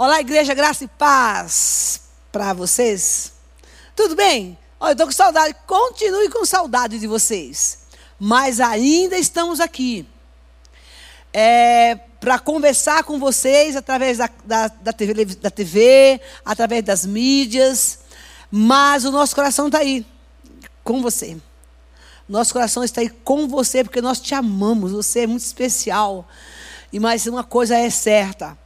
Olá, igreja, graça e paz para vocês. Tudo bem? Olha, eu estou com saudade. Continue com saudade de vocês. Mas ainda estamos aqui. É, para conversar com vocês através da, da, da, TV, da TV, através das mídias. Mas o nosso coração está aí, com você. Nosso coração está aí com você, porque nós te amamos. Você é muito especial. E mais uma coisa é certa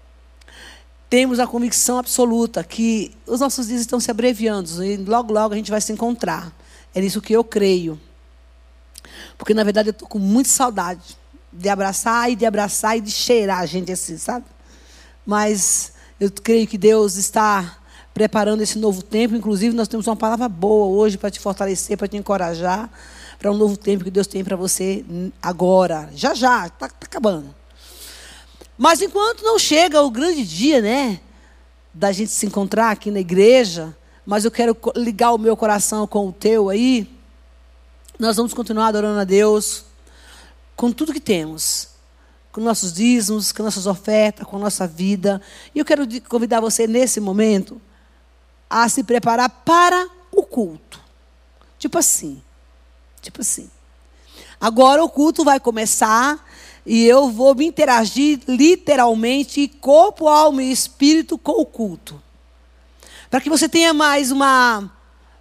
temos a convicção absoluta que os nossos dias estão se abreviando e logo, logo a gente vai se encontrar. É nisso que eu creio. Porque, na verdade, eu estou com muita saudade de abraçar e de abraçar e de cheirar a gente assim, sabe? Mas eu creio que Deus está preparando esse novo tempo. Inclusive, nós temos uma palavra boa hoje para te fortalecer, para te encorajar, para um novo tempo que Deus tem para você agora. Já, já, está tá acabando. Mas enquanto não chega o grande dia, né, da gente se encontrar aqui na igreja, mas eu quero ligar o meu coração com o teu aí, nós vamos continuar adorando a Deus com tudo que temos, com nossos dízimos, com nossas ofertas, com nossa vida. E eu quero convidar você nesse momento a se preparar para o culto. Tipo assim. Tipo assim. Agora o culto vai começar e eu vou me interagir literalmente, corpo, alma e espírito com o culto. Para que você tenha mais uma,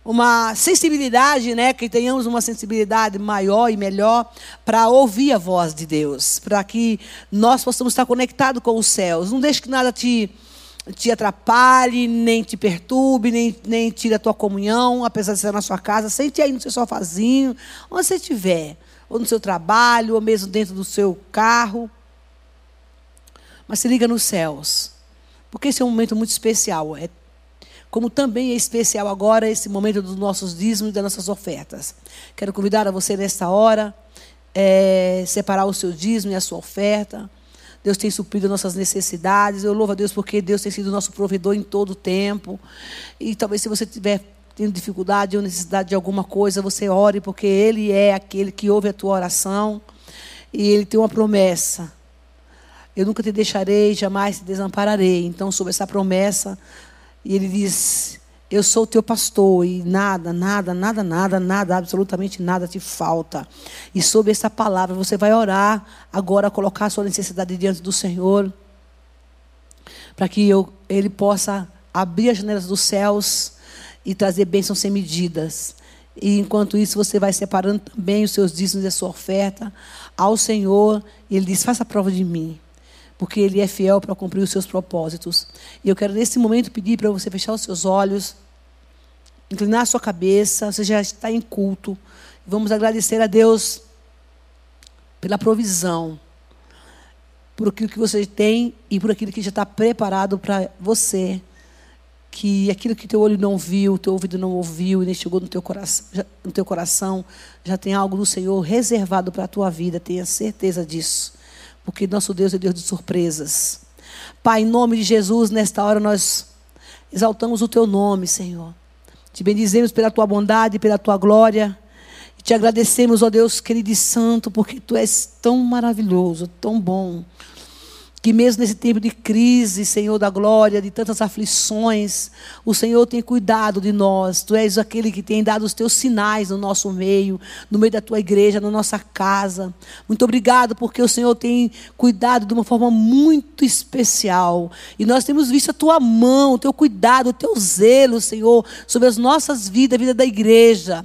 uma sensibilidade, né? Que tenhamos uma sensibilidade maior e melhor para ouvir a voz de Deus. Para que nós possamos estar conectados com os céus. Não deixe que nada te, te atrapalhe, nem te perturbe, nem, nem tire a tua comunhão, apesar de ser na sua casa. Sente aí no seu sofazinho, onde você estiver ou no seu trabalho, ou mesmo dentro do seu carro. Mas se liga nos céus. Porque esse é um momento muito especial. É, como também é especial agora esse momento dos nossos dízimos e das nossas ofertas. Quero convidar a você nesta hora, é, separar o seu dízimo e a sua oferta. Deus tem suprido nossas necessidades. Eu louvo a Deus porque Deus tem sido nosso provedor em todo o tempo. E talvez se você tiver tendo dificuldade ou necessidade de alguma coisa, você ore, porque Ele é aquele que ouve a tua oração. E Ele tem uma promessa. Eu nunca te deixarei, jamais te desampararei. Então, sobre essa promessa, Ele diz: Eu sou o teu pastor, e nada, nada, nada, nada, nada, absolutamente nada te falta. E sobre essa palavra, você vai orar agora, colocar a sua necessidade diante do Senhor, para que eu, Ele possa abrir as janelas dos céus e trazer bênçãos sem medidas. E enquanto isso, você vai separando também os seus dízimos e a sua oferta ao Senhor. E Ele diz: faça prova de mim. Porque Ele é fiel para cumprir os seus propósitos. E eu quero, nesse momento, pedir para você fechar os seus olhos, inclinar a sua cabeça. Você já está em culto. Vamos agradecer a Deus pela provisão, por aquilo que você tem e por aquilo que já está preparado para você que aquilo que teu olho não viu, teu ouvido não ouviu e nem chegou no teu coração, já, no teu coração, já tem algo do Senhor reservado para a tua vida, tenha certeza disso. Porque nosso Deus é Deus de surpresas. Pai, em nome de Jesus, nesta hora nós exaltamos o teu nome, Senhor. Te bendizemos pela tua bondade, pela tua glória. E te agradecemos, ó Deus querido e santo, porque tu és tão maravilhoso, tão bom. Que mesmo nesse tempo de crise, Senhor da glória, de tantas aflições, o Senhor tem cuidado de nós. Tu és aquele que tem dado os teus sinais no nosso meio, no meio da tua igreja, na nossa casa. Muito obrigado, porque o Senhor tem cuidado de uma forma muito especial. E nós temos visto a tua mão, o teu cuidado, o teu zelo, Senhor, sobre as nossas vidas, a vida da igreja.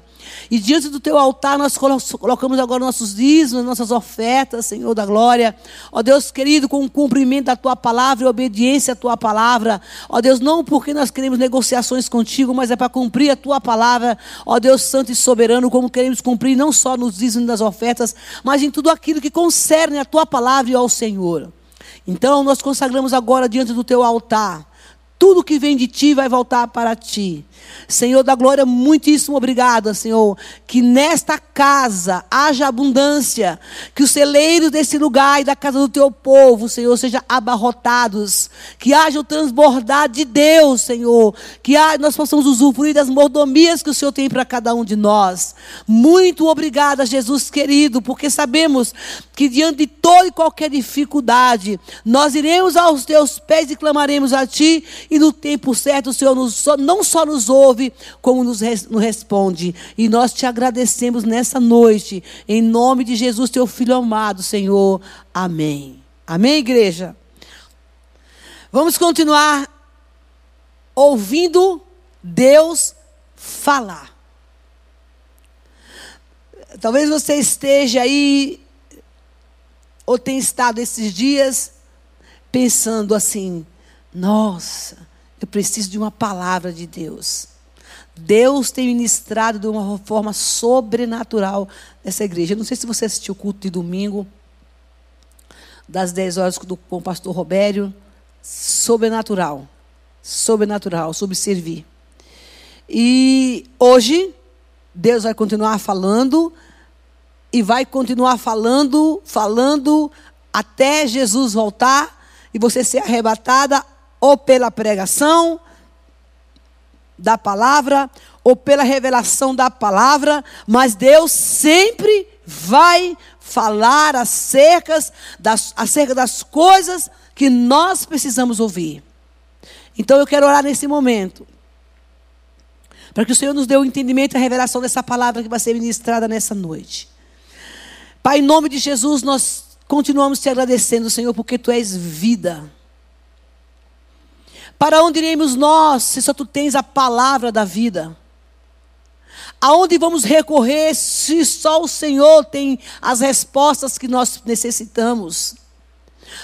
E diante do teu altar nós colocamos agora nossos dízimos, nossas ofertas, Senhor da glória. Ó Deus querido, com o cumprimento da tua palavra e obediência à tua palavra. Ó Deus, não porque nós queremos negociações contigo, mas é para cumprir a tua palavra. Ó Deus santo e soberano, como queremos cumprir não só nos dízimos das ofertas, mas em tudo aquilo que concerne a tua palavra e ao Senhor. Então nós consagramos agora diante do teu altar tudo que vem de ti vai voltar para ti. Senhor da glória, muitíssimo obrigada, Senhor, que nesta casa haja abundância, que os celeiros desse lugar e da casa do teu povo, Senhor, sejam abarrotados, que haja o transbordar de Deus, Senhor, que nós possamos usufruir das mordomias que o Senhor tem para cada um de nós. Muito obrigada, Jesus querido, porque sabemos que diante de toda e qualquer dificuldade, nós iremos aos teus pés e clamaremos a ti, e no tempo certo Senhor não só nos ouve, como nos, nos responde. E nós te agradecemos nessa noite, em nome de Jesus, teu filho amado, Senhor. Amém. Amém, igreja? Vamos continuar ouvindo Deus falar. Talvez você esteja aí, ou tenha estado esses dias, pensando assim: nossa, eu preciso de uma palavra de Deus. Deus tem ministrado de uma forma sobrenatural nessa igreja. Eu não sei se você assistiu o culto de domingo, das 10 horas com o pastor Robério. Sobrenatural. Sobrenatural, sobre servir. E hoje, Deus vai continuar falando, e vai continuar falando, falando, até Jesus voltar e você ser arrebatada ou pela pregação da palavra, ou pela revelação da palavra, mas Deus sempre vai falar acerca das, acerca das coisas que nós precisamos ouvir. Então eu quero orar nesse momento. Para que o Senhor nos dê o entendimento e a revelação dessa palavra que vai ser ministrada nessa noite. Pai, em nome de Jesus, nós continuamos te agradecendo, Senhor, porque tu és vida. Para onde iremos nós, se só tu tens a palavra da vida? Aonde vamos recorrer se só o Senhor tem as respostas que nós necessitamos?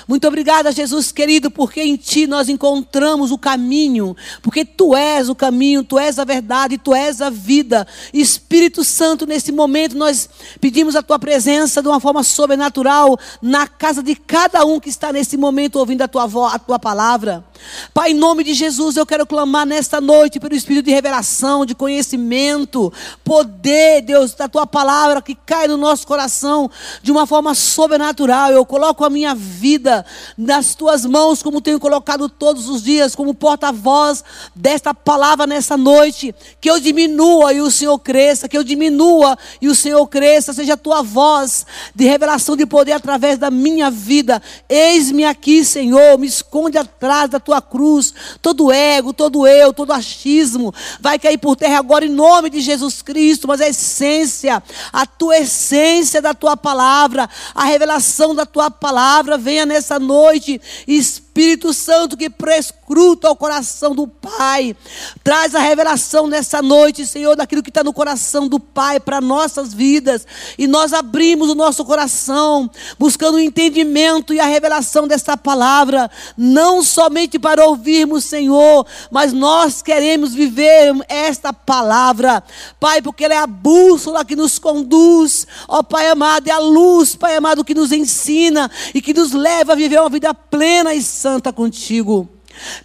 Muito obrigada, Jesus querido, porque em Ti nós encontramos o caminho, porque Tu és o caminho, Tu és a verdade, Tu és a vida. Espírito Santo, nesse momento nós pedimos a Tua presença de uma forma sobrenatural na casa de cada um que está nesse momento ouvindo a Tua, a tua palavra. Pai, em nome de Jesus, eu quero clamar nesta noite pelo Espírito de revelação, de conhecimento, poder, Deus, da Tua palavra que cai no nosso coração de uma forma sobrenatural. Eu coloco a minha vida nas tuas mãos, como tenho colocado todos os dias, como porta-voz desta palavra nessa noite. Que eu diminua e o Senhor cresça, que eu diminua e o Senhor cresça, seja a tua voz de revelação de poder através da minha vida. Eis-me aqui, Senhor, me esconde atrás da tua cruz. Todo ego, todo eu, todo achismo vai cair por terra agora em nome de Jesus Cristo, mas a essência, a tua essência da tua palavra, a revelação da tua palavra venha nessa noite. Espírito Santo que prescruta o coração do Pai. Traz a revelação nessa noite, Senhor, daquilo que está no coração do Pai para nossas vidas. E nós abrimos o nosso coração, buscando o entendimento e a revelação dessa palavra. Não somente para ouvirmos, Senhor, mas nós queremos viver esta palavra. Pai, porque ela é a bússola que nos conduz. Ó Pai amado, é a luz, Pai amado, que nos ensina e que nos leva a viver uma vida plena e santa contigo.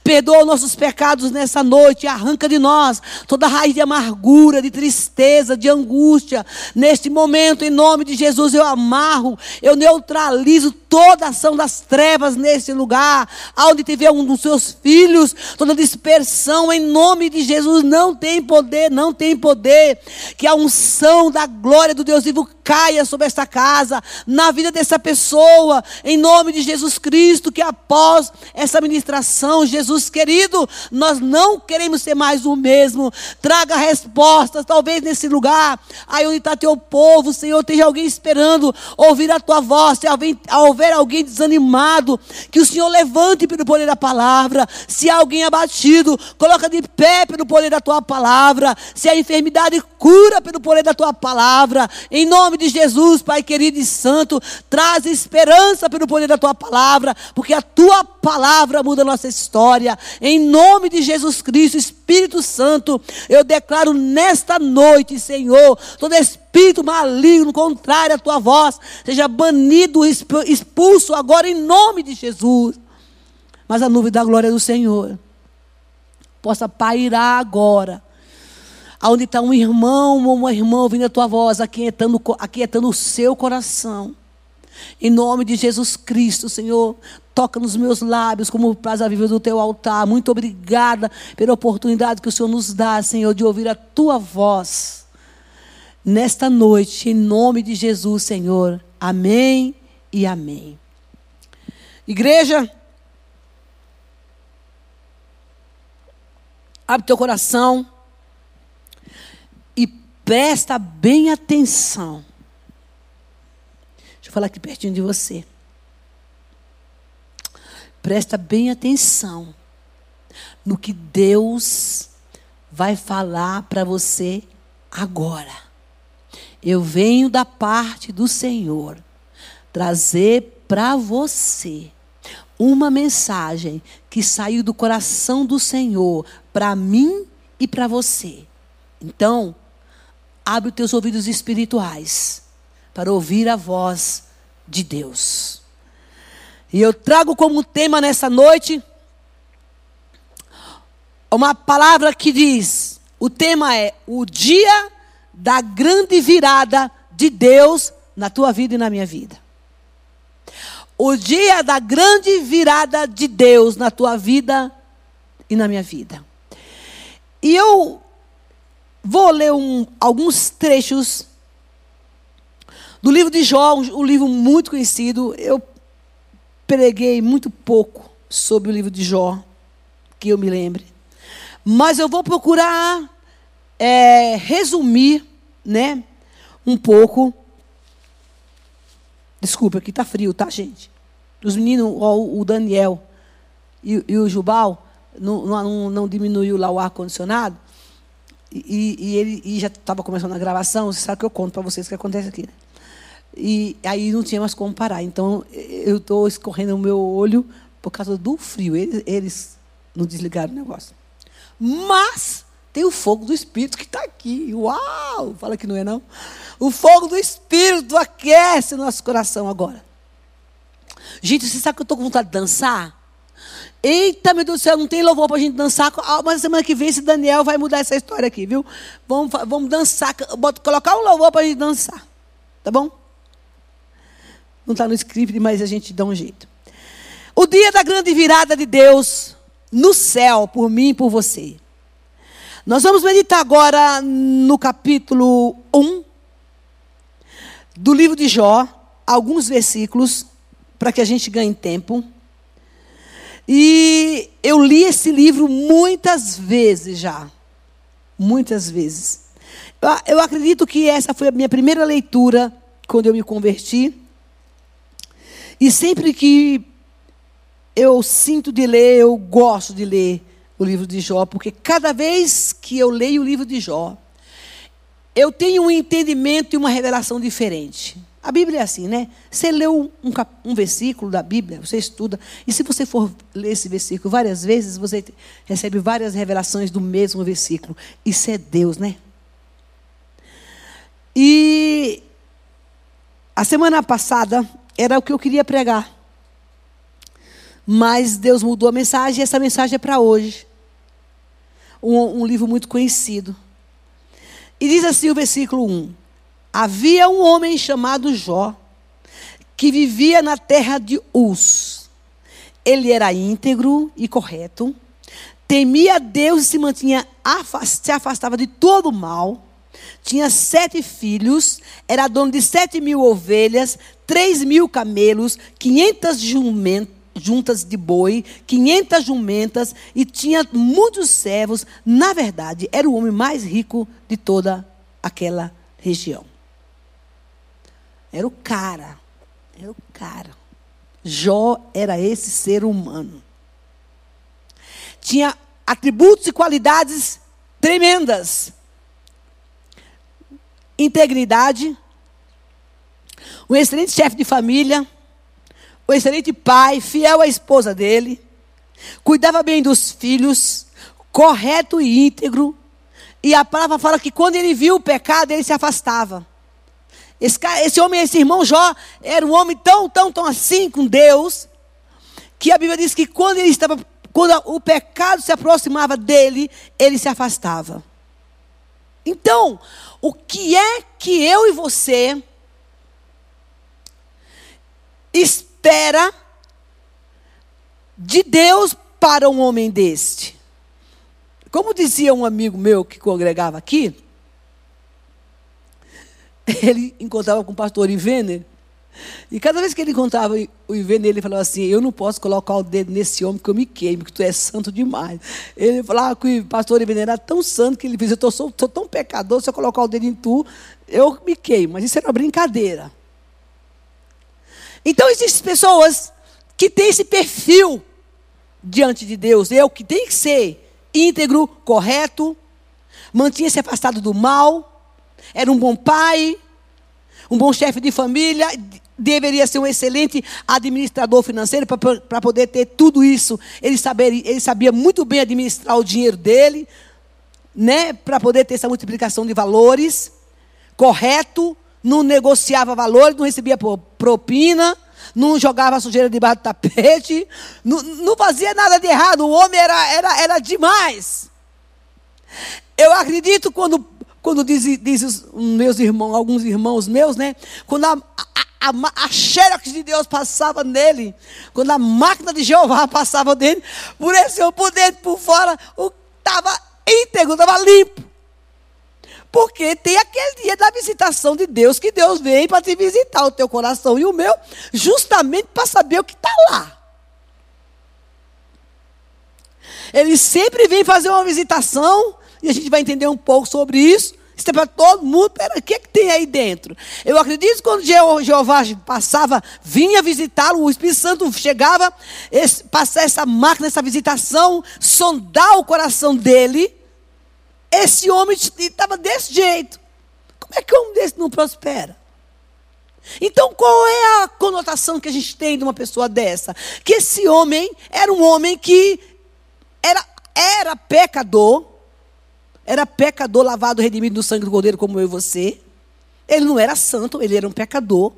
Perdoa nossos pecados nessa noite, arranca de nós toda raiz de amargura, de tristeza, de angústia. Neste momento, em nome de Jesus, eu amarro, eu neutralizo toda ação das trevas nesse lugar, onde tiver um dos seus filhos, toda dispersão, em nome de Jesus, não tem poder, não tem poder. Que a unção da glória do Deus vivo caia sobre esta casa, na vida dessa pessoa, em nome de Jesus Cristo, que após essa ministração, Jesus querido, nós não queremos ser mais o mesmo. Traga respostas, talvez nesse lugar, aí onde está teu povo, Senhor, esteja alguém esperando ouvir a tua voz, se houver alguém desanimado, que o Senhor levante pelo poder da palavra. Se alguém abatido, coloca de pé pelo poder da tua palavra. Se a enfermidade cura pelo poder da tua palavra. Em nome de Jesus, Pai querido e santo, traz esperança pelo poder da tua palavra, porque a tua palavra muda a nossa história. Em nome de Jesus Cristo, Espírito Santo, eu declaro nesta noite, Senhor, todo espírito maligno contrário à tua voz, seja banido, expulso agora em nome de Jesus. Mas a nuvem da glória do Senhor possa pairar agora. Onde está um irmão ou uma irmã ouvindo a tua voz, aquietando, aquietando o seu coração. Em nome de Jesus Cristo, Senhor, toca nos meus lábios como praza viva do teu altar. Muito obrigada pela oportunidade que o Senhor nos dá, Senhor, de ouvir a tua voz. Nesta noite, em nome de Jesus, Senhor. Amém e amém. Igreja, abre teu coração e presta bem atenção Deixa eu falar aqui pertinho de você. Presta bem atenção no que Deus vai falar para você agora. Eu venho da parte do Senhor trazer para você uma mensagem que saiu do coração do Senhor para mim e para você. Então, abre os teus ouvidos espirituais para ouvir a voz de Deus. E eu trago como tema nessa noite uma palavra que diz: o tema é o dia da grande virada de Deus na tua vida e na minha vida. O dia da grande virada de Deus na tua vida e na minha vida. E eu vou ler um, alguns trechos do livro de Jó, um, um livro muito conhecido, eu preguei muito pouco sobre o livro de Jó, que eu me lembre. Mas eu vou procurar é, resumir, né, um pouco. Desculpa, aqui está frio, tá, gente? Os meninos, o Daniel e, e o Jubal, não, não, não, diminuiu lá o ar-condicionado. E, e, ele e já estava começando a gravação. Você sabe que eu conto para vocês o que acontece aqui, né? E aí não tinha mais como parar. Então eu estou escorrendo o meu olho por causa do frio. Eles, eles não desligaram o negócio. Mas tem o fogo do Espírito que está aqui. Uau! Fala que não é não. O fogo do Espírito aquece o nosso coração agora. Gente, você sabe que eu estou com vontade de dançar? Eita, meu Deus do céu, não tem louvor para a gente dançar. Ah, mas semana que vem esse Daniel vai mudar essa história aqui, viu? Vamos, vamos dançar, colocar um louvor para a gente dançar. Tá bom? Não está no script, mas a gente dá um jeito. O dia da grande virada de Deus no céu, por mim e por você. Nós vamos meditar agora no capítulo 1 do livro de Jó, alguns versículos, para que a gente ganhe tempo. E eu li esse livro muitas vezes já. Muitas vezes. Eu acredito que essa foi a minha primeira leitura quando eu me converti. E sempre que eu sinto de ler, eu gosto de ler o livro de Jó, porque cada vez que eu leio o livro de Jó, eu tenho um entendimento e uma revelação diferente. A Bíblia é assim, né? Você lê um, um, versículo da Bíblia, você estuda, e se você for ler esse versículo várias vezes, você recebe várias revelações do mesmo versículo. Isso é Deus, né? E a semana passada era o que eu queria pregar. Mas Deus mudou a mensagem e essa mensagem é para hoje. Um, um, livro muito conhecido. E diz assim o versículo 1: Havia um homem chamado Jó, que vivia na terra de Uz. Ele era íntegro e correto, temia Deus e se mantinha se afastava de todo o mal tinha sete filhos, era dono de sete mil ovelhas, três mil camelos, quinhentas juntas de boi, quinhentas jumentas e tinha muitos servos. Na verdade, era o homem mais rico de toda aquela região. Era o cara. Era o cara. Jó era esse ser humano. Tinha atributos e qualidades tremendas integridade, um excelente chefe de família, um excelente pai, fiel à esposa dele, cuidava bem dos filhos, correto e íntegro. E a palavra fala que quando ele viu o pecado, ele se afastava. Esse, cara, esse homem, esse irmão Jó, era um homem tão, tão, tão assim com Deus, que a Bíblia diz que quando ele estava quando o pecado se aproximava dele, ele se afastava. Então, o que é que eu e você espera de Deus para um homem deste? Como dizia um amigo meu que congregava aqui, ele encontrava com o pastor Ivener, e cada vez que ele encontrava o Ivener, ele falava assim: Eu não posso colocar o dedo nesse homem que eu me queime, que tu és santo demais. Ele falava que o pastor Ivener era tão santo que ele dizia: Eu sou tão pecador, se eu colocar o dedo em tu, eu me queimo. Mas isso era uma brincadeira. Então, existem pessoas que têm esse perfil diante de Deus. Eu que tem que ser íntegro, correto, mantinha-se afastado do mal, era um bom pai, um bom chefe de família, deveria ser um excelente administrador financeiro para poder ter tudo isso. Ele, saber, ele sabia muito bem administrar o dinheiro dele, né, para poder ter essa multiplicação de valores, correto, não negociava valores, não recebia propina, não jogava sujeira debaixo do tapete, não, não fazia nada de errado. O homem era, era, era demais. Eu acredito quando, quando diz, diz os meus irmãos, alguns irmãos meus, né? Quando a, a, a, a xerox de Deus passava nele, quando a máquina de Jeová passava dele, por esse por dentro, por fora, estava íntegro, estava limpo. Porque tem aquele dia da visitação de Deus, que Deus vem para te visitar o teu coração e o meu, justamente para saber o que está lá. Ele sempre vem fazer uma visitação, e a gente vai entender um pouco sobre isso. Isso é para todo mundo. Pera, o que, é que tem aí dentro? Eu acredito que quando Jeová passava, vinha visitá-lo, o Espírito Santo chegava, esse, essa máquina, essa visitação, sondar o coração dele esse homem estava desse jeito. Como é que um desse não prospera? Então, qual é a conotação que a gente tem de uma pessoa dessa? Que esse homem era um homem que era, era pecador, era pecador lavado, redimido no sangue do Cordeiro, como eu e você. Ele não era santo, ele era um pecador.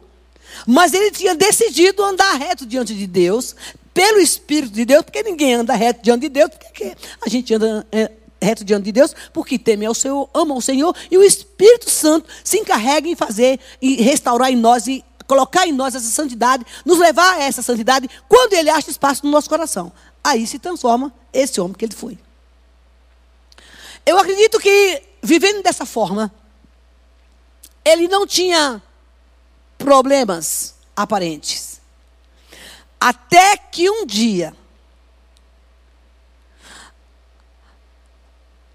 Mas ele tinha decidido andar reto diante de Deus, pelo Espírito de Deus, porque ninguém anda reto diante de Deus, porque a gente anda é, reto diante de Deus, porque teme ao Senhor, ama o Senhor, e o Espírito Santo se encarrega em fazer e restaurar em nós e colocar em nós essa santidade, nos levar a essa santidade, quando ele acha espaço no nosso coração. Aí se transforma esse homem que ele foi. Eu acredito que, vivendo dessa forma, ele não tinha problemas aparentes. Até que um dia,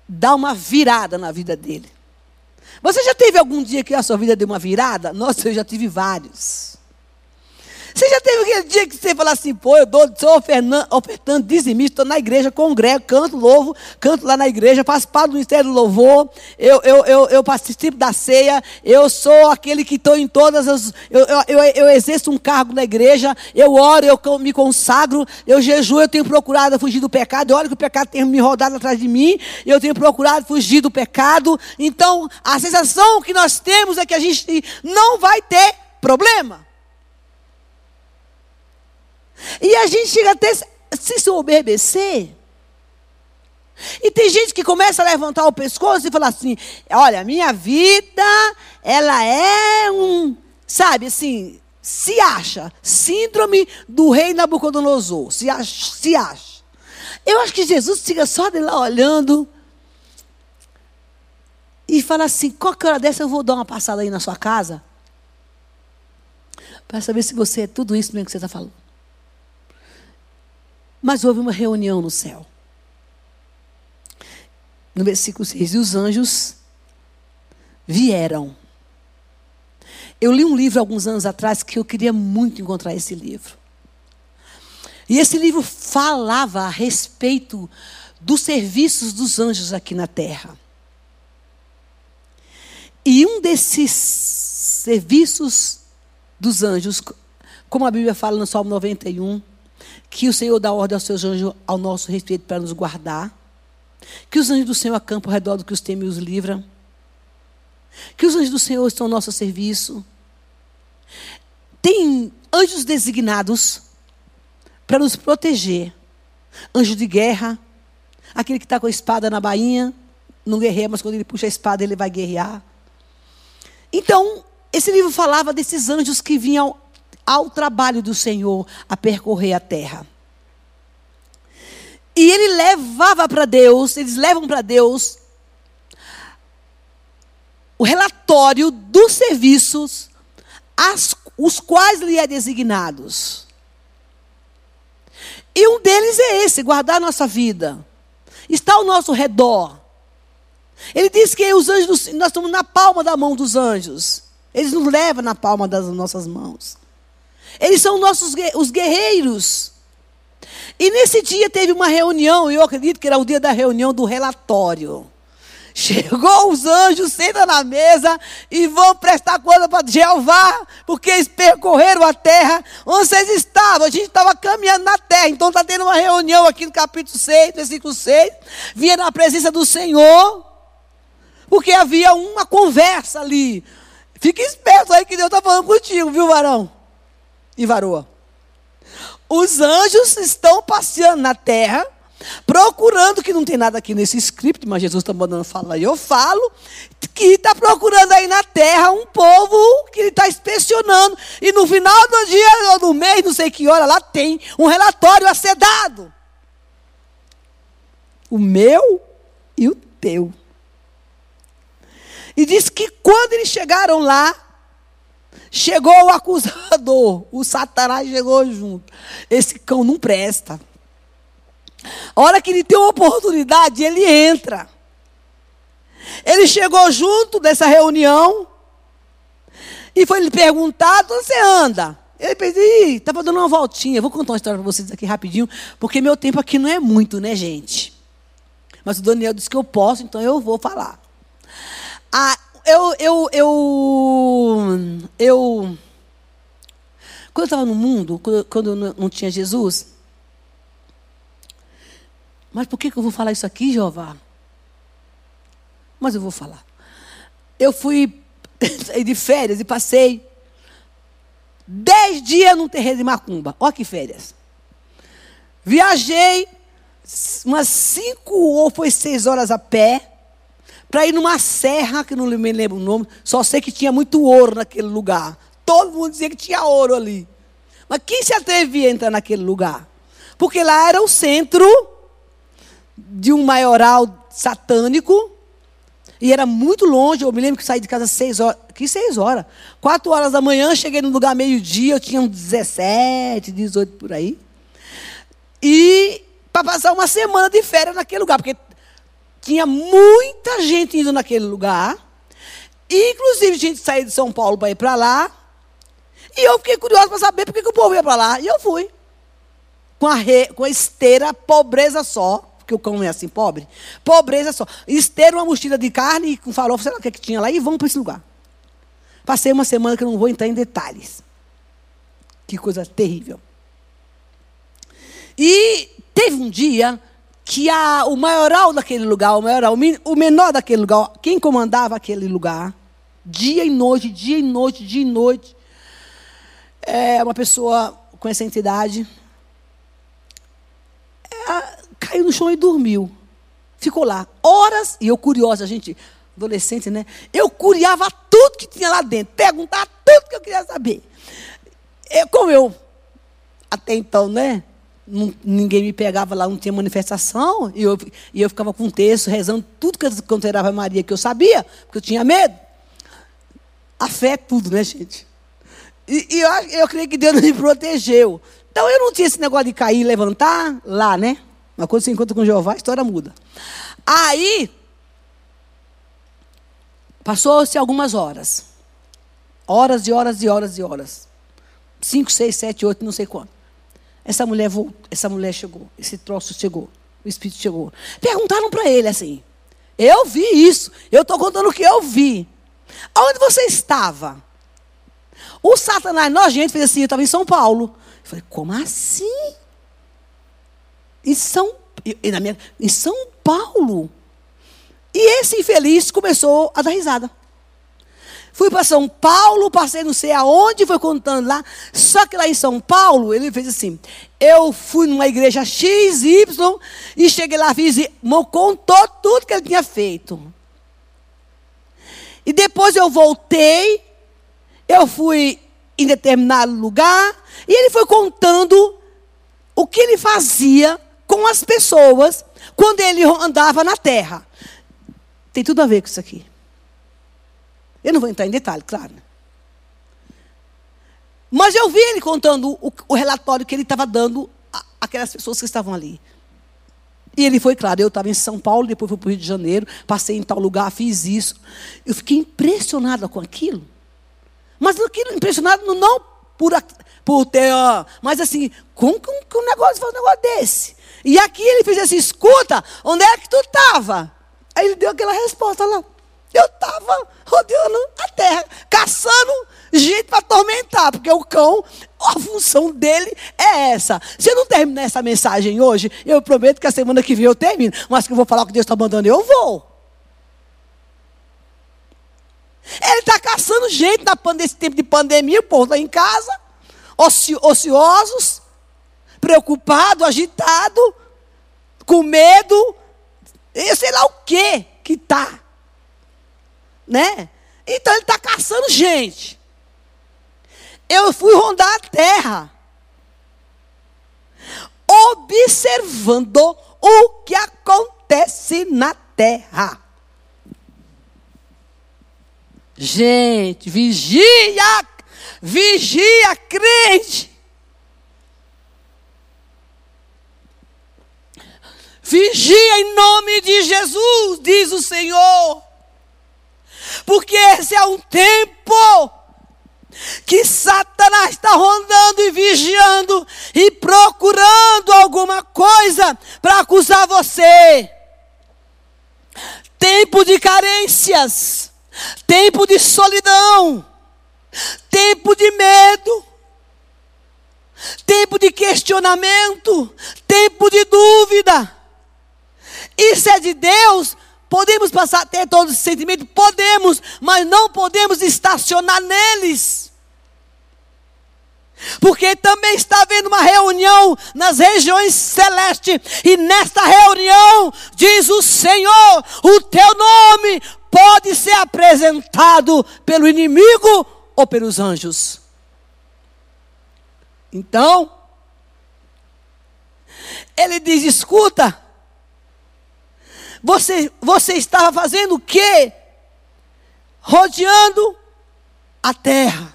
dá uma virada na vida dele. Você já teve algum dia que a sua vida deu uma virada? Nossa, eu já tive vários. Você já teve aquele dia que você fala assim, pô, eu dou, sou ofertando dizimista, estou na igreja, congrego, canto, louvo, canto lá na igreja, faço parte do Ministério do Louvor, eu, eu, eu, eu participo da ceia, eu sou aquele que estou em todas as. Eu, eu, eu, exerço um cargo na igreja, eu oro, eu me consagro, eu jejuo, eu tenho procurado fugir do pecado, eu olho que o pecado tem me rodado atrás de mim, eu tenho procurado fugir do pecado. Então, a sensação que nós temos é que a gente não vai ter problema. E a gente chega até se soberbecer. E tem gente que começa a levantar o pescoço e falar assim: olha, minha vida, ela é um, sabe assim, se acha, síndrome do rei Nabucodonosor, se acha, se acha. Eu acho que Jesus fica só de lá olhando e fala assim: qualquer hora dessa eu vou dar uma passada aí na sua casa para saber se você é tudo isso mesmo que você está falando. Mas houve uma reunião no céu. No versículo 6, e os anjos vieram. Eu li um livro alguns anos atrás que eu queria muito encontrar esse livro. E esse livro falava a respeito dos serviços dos anjos aqui na terra. E um desses serviços dos anjos, como a Bíblia fala no Salmo 91, que o Senhor dá ordem aos seus anjos ao nosso respeito para nos guardar. Que os anjos do Senhor acampam ao redor do que os teme e os livra. Que os anjos do Senhor estão ao nosso serviço. Tem anjos designados para nos proteger anjo de guerra, aquele que está com a espada na bainha, não guerreia, mas quando ele puxa a espada ele vai guerrear. Então, esse livro falava desses anjos que vinham ao trabalho do Senhor a percorrer a terra. E ele levava para Deus, eles levam para Deus o relatório dos serviços as, os quais lhe é designados. E um deles é esse, guardar a nossa vida. Está ao nosso redor. Ele diz que os anjos, nós estamos na palma da mão dos anjos. Eles nos levam na palma das nossas mãos. Eles são nossos os guerreiros. E nesse dia teve uma reunião, e eu acredito que era o dia da reunião do relatório. Chegou os anjos, senta na mesa e vão prestar conta para Jeová, porque eles percorreram a terra onde vocês estavam. A gente estava caminhando na terra, então está tendo uma reunião aqui no capítulo 6, versículo 6. Vinha na presença do Senhor, porque havia uma conversa ali. Fique esperto aí que Deus está falando contigo, viu, varão? E varoa. Os anjos estão passeando na terra procurando, que não tem nada aqui nesse script, mas Jesus está mandando falar e eu falo, que está procurando aí na terra um povo que ele está inspecionando. E no final do dia, ou do mês, não sei que hora, lá tem um relatório a ser dado. O meu e o teu. E diz que quando eles chegaram lá, chegou o acusador, o Satanás chegou junto. Esse cão não presta. A hora que ele tem uma oportunidade, ele entra. Ele chegou junto dessa reunião e foi lhe perguntado: onde você anda? Ele pensou, estava dando uma voltinha. vou contar uma história para vocês aqui rapidinho, porque meu tempo aqui não é muito, né, gente? Mas o Daniel disse que eu posso, então eu vou falar. Ah, eu, eu, eu, eu, quando eu estava no mundo, quando, eu não tinha Jesus, mas por que, que eu vou falar isso aqui, Jeová? Mas eu vou falar. Eu fui de férias e passei dez dias no terreiro de Macumba. Olha que férias. Viajei umas cinco ou foi seis horas a pé para ir numa serra, que não me lembro o nome, só sei que tinha muito ouro naquele lugar. Todo mundo dizia que tinha ouro ali. Mas quem se atrevia a entrar naquele lugar? Porque lá era o centro de um maioral satânico. E era muito longe. Eu me lembro que saí de casa seis horas. Que seis horas? Quatro horas da manhã, cheguei no lugar meio-dia. Eu tinha uns 17, 18 por aí. E para passar uma semana de férias naquele lugar. Porque tinha muita gente indo naquele lugar. E, inclusive, gente saiu de São Paulo para ir para lá. E eu fiquei curiosa para saber por que, o povo ia para lá. E eu fui. Com a, re, com a esteira, pobreza só porque o cão não é assim pobre. Pobreza só. Esteira uma mochila de carne com farofa, sei lá o que, é que tinha lá, e vamos para esse lugar. Passei uma semana que eu não vou entrar em detalhes. Que coisa terrível. E teve um dia que a, o maioral daquele lugar, o maioral, o menor daquele lugar, quem comandava aquele lugar, dia e noite, dia e noite, dia e noite, é uma pessoa com essa entidade. É, caiu no chão e dormiu. Ficou lá horas, e eu curiosa, gente, adolescente, né? Eu curiava tudo que tinha lá dentro, perguntava tudo que eu queria saber. Eu, como eu, até então, né? Não, ninguém me pegava lá, não tinha manifestação, e eu, e eu ficava com texto, rezando tudo que eu considerava Maria que eu sabia, porque eu tinha medo. A fé é tudo, né, gente? E, e eu, eu creio que Deus me protegeu. Então eu não tinha esse negócio de cair e levantar lá, né? Mas quando você encontra com Jeová, a história muda. Aí, passou-se algumas horas. Horas e horas e horas e horas. Cinco, seis, sete, oito, não sei quanto. Essa mulher voltou, essa mulher chegou, esse troço chegou, o Espírito chegou. Perguntaram para ele assim: Eu vi isso, eu estou contando o que eu vi. Aonde você estava? O Satanás nojento fez assim: Eu estava em São Paulo. Eu falei: Como assim? em São, minha, em São Paulo. E esse infeliz começou a dar risada. Fui para São Paulo, passei não sei aonde, foi contando lá. Só que lá em São Paulo, ele fez assim: eu fui numa igreja X, Y, e cheguei lá, fiz, contou tudo que ele tinha feito. E depois eu voltei, eu fui em determinado lugar, e ele foi contando o que ele fazia com as pessoas quando ele andava na terra. Tem tudo a ver com isso aqui. Eu não vou entrar em detalhe, claro. Mas eu vi ele contando o, o relatório que ele estava dando àquelas pessoas que estavam ali. E ele foi, claro, eu estava em São Paulo, depois fui para o Rio de Janeiro, passei em tal lugar, fiz isso. Eu fiquei impressionada com aquilo. Mas aquilo, impressionado não por, por ter, mas assim, como que um negócio faz um negócio desse? E aqui ele fez assim, escuta, onde é que tu estava? Aí ele deu aquela resposta lá. Eu estava rodeando a terra, caçando gente para atormentar, porque o cão, a função dele é essa. Se eu não terminar essa mensagem hoje, eu prometo que a semana que vem eu termino, mas que eu vou falar o que Deus está mandando, eu vou. Ele está caçando gente nesse tempo de pandemia, o povo está em casa, oci, ociosos, preocupado, agitado, com medo, sei lá o que que está. Né? Então ele está caçando gente. Eu fui rondar a terra, observando o que acontece na terra. Gente, vigia, vigia, crente. Vigia em nome de Jesus, diz o Senhor. Porque esse é um tempo que Satanás está rondando e vigiando e procurando alguma coisa para acusar você. Tempo de carências, tempo de solidão, tempo de medo, tempo de questionamento, tempo de dúvida. Isso é de Deus Podemos passar a ter todos os sentimentos? Podemos, mas não podemos estacionar neles. Porque também está havendo uma reunião nas regiões celestes, e nesta reunião, diz o Senhor, o teu nome pode ser apresentado pelo inimigo ou pelos anjos. Então, ele diz: escuta, você, você estava fazendo o quê? Rodeando a terra.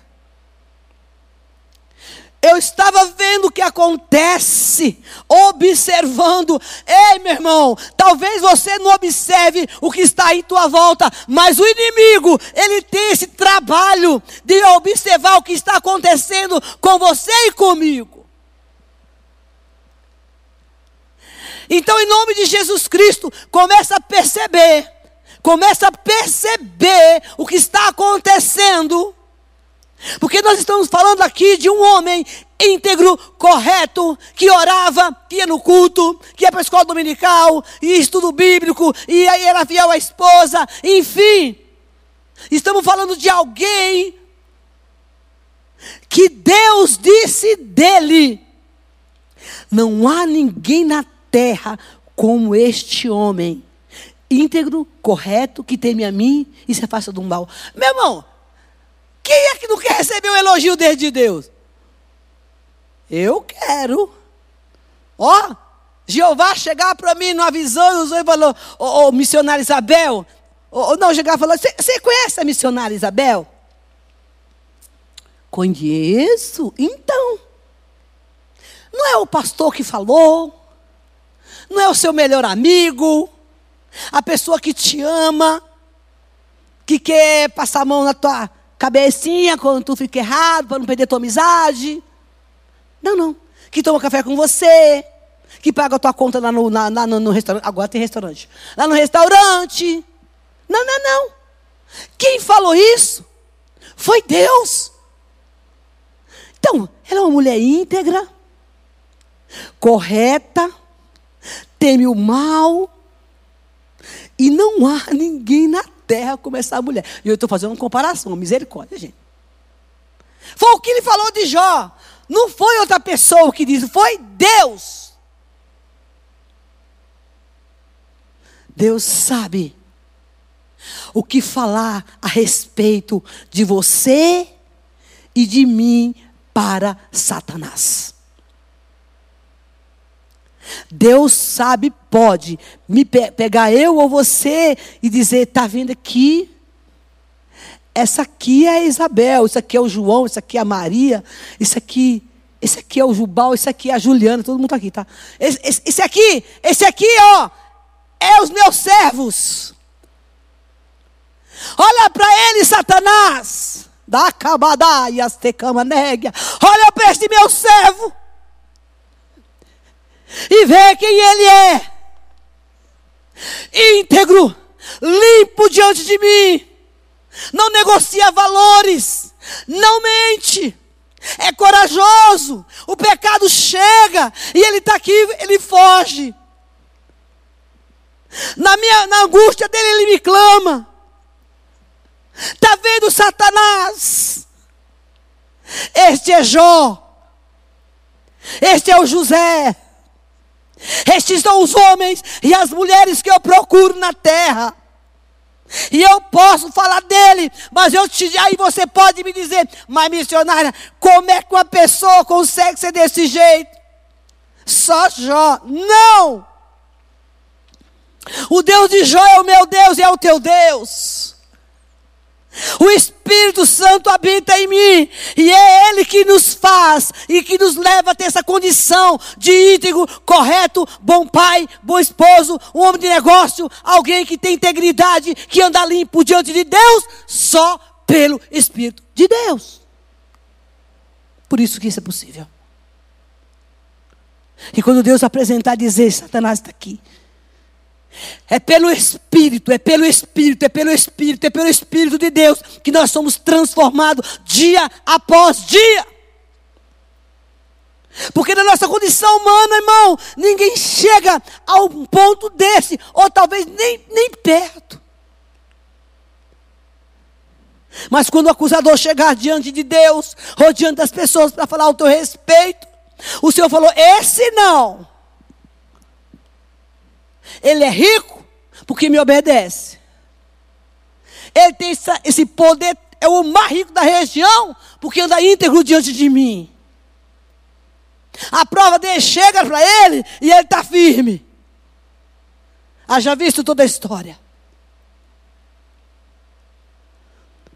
Eu estava vendo o que acontece, observando. Ei, meu irmão, talvez você não observe o que está em tua volta, mas o inimigo, ele tem esse trabalho de observar o que está acontecendo com você e comigo. Então, em nome de Jesus Cristo, começa a perceber, começa a perceber o que está acontecendo. Porque nós estamos falando aqui de um homem íntegro, correto, que orava, que ia no culto, que ia para a escola dominical, e estudo bíblico, e aí era fiel à esposa, enfim. Estamos falando de alguém que Deus disse dele: não há ninguém na terra como este homem, íntegro, correto, que teme a mim e se afasta do mal. Meu irmão, quem é que não quer receber um elogio desde Deus? Eu quero. Ó, Jeová chegar para mim numa visão e falou, ô, oh, missionária Isabel, oh, não, chegar e falou, você conhece a missionária Isabel? Conheço, então. Não é o pastor que falou, não é o seu melhor amigo, a pessoa que te ama, que quer passar a mão na tua cabecinha quando tu fica errado, para não perder tua amizade. Não, não. Que toma café com você, que paga a tua conta lá no, na, no, no restaurante. Agora tem restaurante. Lá no restaurante. Não, não, não. Quem falou isso foi Deus. Então, ela é uma mulher íntegra, correta, teme o mal, e não há ninguém na terra como essa mulher. E eu estou fazendo uma comparação, misericórdia, gente. Foi o que ele falou de Jó. Não foi outra pessoa que disse, foi Deus. Deus sabe o que falar a respeito de você e de mim para Satanás. Deus sabe, pode me pe pegar eu ou você e dizer: está vendo aqui? Essa aqui é a Isabel, isso aqui é o João, isso aqui é a Maria, isso aqui, esse aqui é o Jubal, isso aqui é a Juliana, todo mundo está aqui, tá? Esse, esse, esse aqui, esse aqui, ó, é os meus servos. Olha para ele, Satanás. Da cabadaias te négia. Olha para este meu servo. E vê quem ele é. Íntegro, limpo diante de mim. Não negocia valores. Não mente. É corajoso. O pecado chega e ele está aqui, ele foge. Na minha na angústia dele, ele me clama. Está vendo Satanás? Este é Jó. Este é o José. Estes são os homens e as mulheres que eu procuro na terra. E eu posso falar dele, mas eu te, aí você pode me dizer, mas missionária, como é que uma pessoa consegue ser desse jeito? Só Jó. Não! O Deus de Jó é o meu Deus e é o teu Deus. O Espírito Santo habita em mim e é Ele que nos faz e que nos leva a ter essa condição de íntegro, correto, bom pai, bom esposo, um homem de negócio, alguém que tem integridade, que anda limpo diante de Deus, só pelo Espírito de Deus. Por isso que isso é possível. E quando Deus apresentar, dizer: Satanás está aqui. É pelo Espírito, é pelo Espírito, é pelo Espírito, é pelo Espírito de Deus que nós somos transformados dia após dia. Porque na nossa condição humana, irmão, ninguém chega a um ponto desse, ou talvez nem, nem perto. Mas quando o acusador chegar diante de Deus, ou diante das pessoas para falar ao teu respeito, o Senhor falou: esse não. Ele é rico porque me obedece. Ele tem esse poder, é o mais rico da região, porque anda íntegro diante de mim. A prova dele chega para ele e ele está firme. Haja visto toda a história.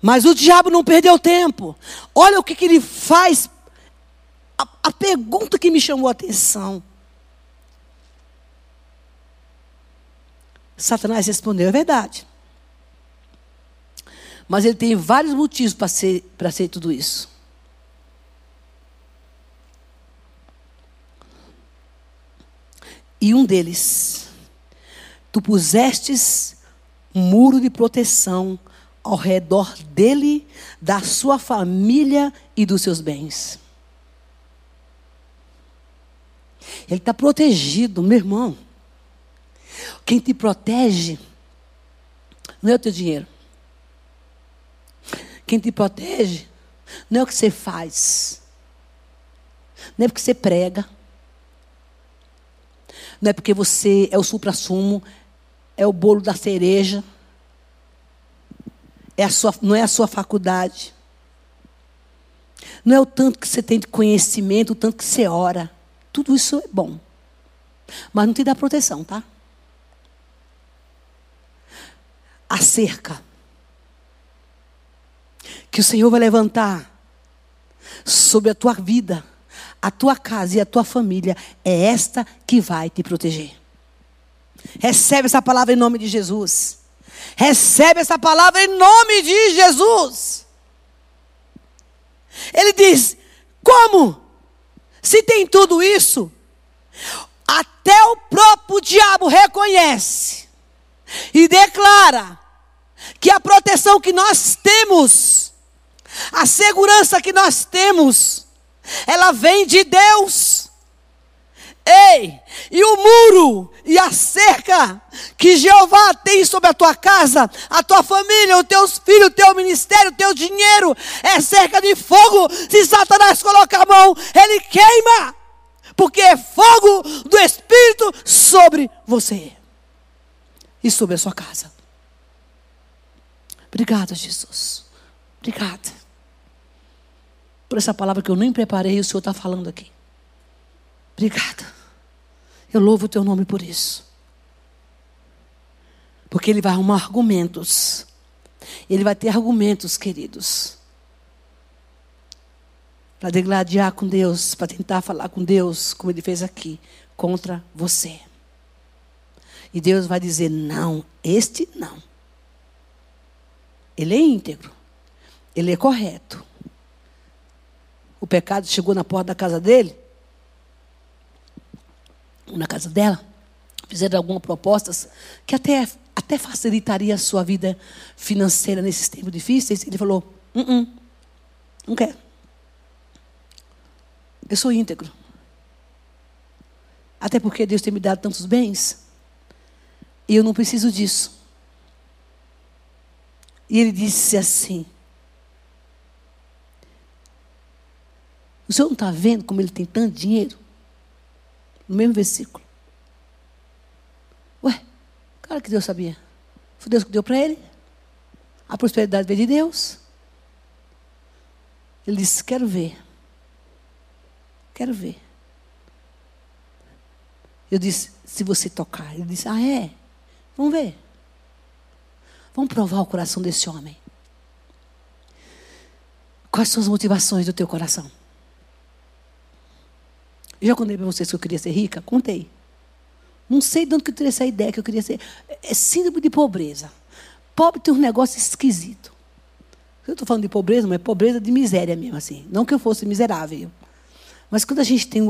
Mas o diabo não perdeu tempo. Olha o que, que ele faz. A, a pergunta que me chamou a atenção. Satanás respondeu: é verdade. Mas ele tem vários motivos para ser, para ser tudo isso. E um deles, tu pusestes um muro de proteção ao redor dele, da sua família e dos seus bens. Ele está protegido, meu irmão. Quem te protege não é o teu dinheiro. Quem te protege não é o que você faz. Não é porque você prega. Não é porque você é o supra-sumo, é o bolo da cereja. É a sua, não é a sua faculdade. Não é o tanto que você tem de conhecimento, o tanto que você ora. Tudo isso é bom. Mas não te dá proteção, tá? A cerca que o Senhor vai levantar sobre a tua vida, a tua casa e a tua família, é esta que vai te proteger. Recebe essa palavra em nome de Jesus. Recebe essa palavra em nome de Jesus. Ele diz: Como? Se tem tudo isso, até o próprio diabo reconhece e declara que a proteção que nós temos, a segurança que nós temos, ela vem de Deus. Ei, e o muro e a cerca que Jeová tem sobre a tua casa, a tua família, os teus filhos, o teu ministério, o teu dinheiro, é cerca de fogo. Se Satanás colocar a mão, ele queima, porque é fogo do Espírito sobre você e sobre a sua casa. Obrigada, Jesus. Obrigada. Por essa palavra que eu nem preparei, o Senhor está falando aqui. Obrigada. Eu louvo o teu nome por isso. Porque ele vai arrumar argumentos. Ele vai ter argumentos, queridos. Para degladiar com Deus, para tentar falar com Deus, como ele fez aqui, contra você. E Deus vai dizer: não, este não. Ele é íntegro. Ele é correto. O pecado chegou na porta da casa dele na casa dela, fizeram algumas propostas que até, até facilitaria a sua vida financeira nesses tempos difíceis. Ele falou: uh -uh, não quero. Eu sou íntegro. Até porque Deus tem me dado tantos bens. E eu não preciso disso. E ele disse assim: O senhor não está vendo como ele tem tanto dinheiro? No mesmo versículo. Ué, claro que Deus sabia. Foi Deus que deu para ele. A prosperidade veio de Deus. Ele disse: Quero ver. Quero ver. Eu disse: Se você tocar. Ele disse: Ah, é? Vamos ver. Vamos provar o coração desse homem. Quais são as motivações do teu coração? Eu já contei para vocês que eu queria ser rica? Contei. Não sei de onde que eu teria essa ideia que eu queria ser. É síndrome de pobreza. Pobre tem um negócio esquisito. Eu estou falando de pobreza, mas é pobreza de miséria mesmo, assim. Não que eu fosse miserável. Mas quando a gente tem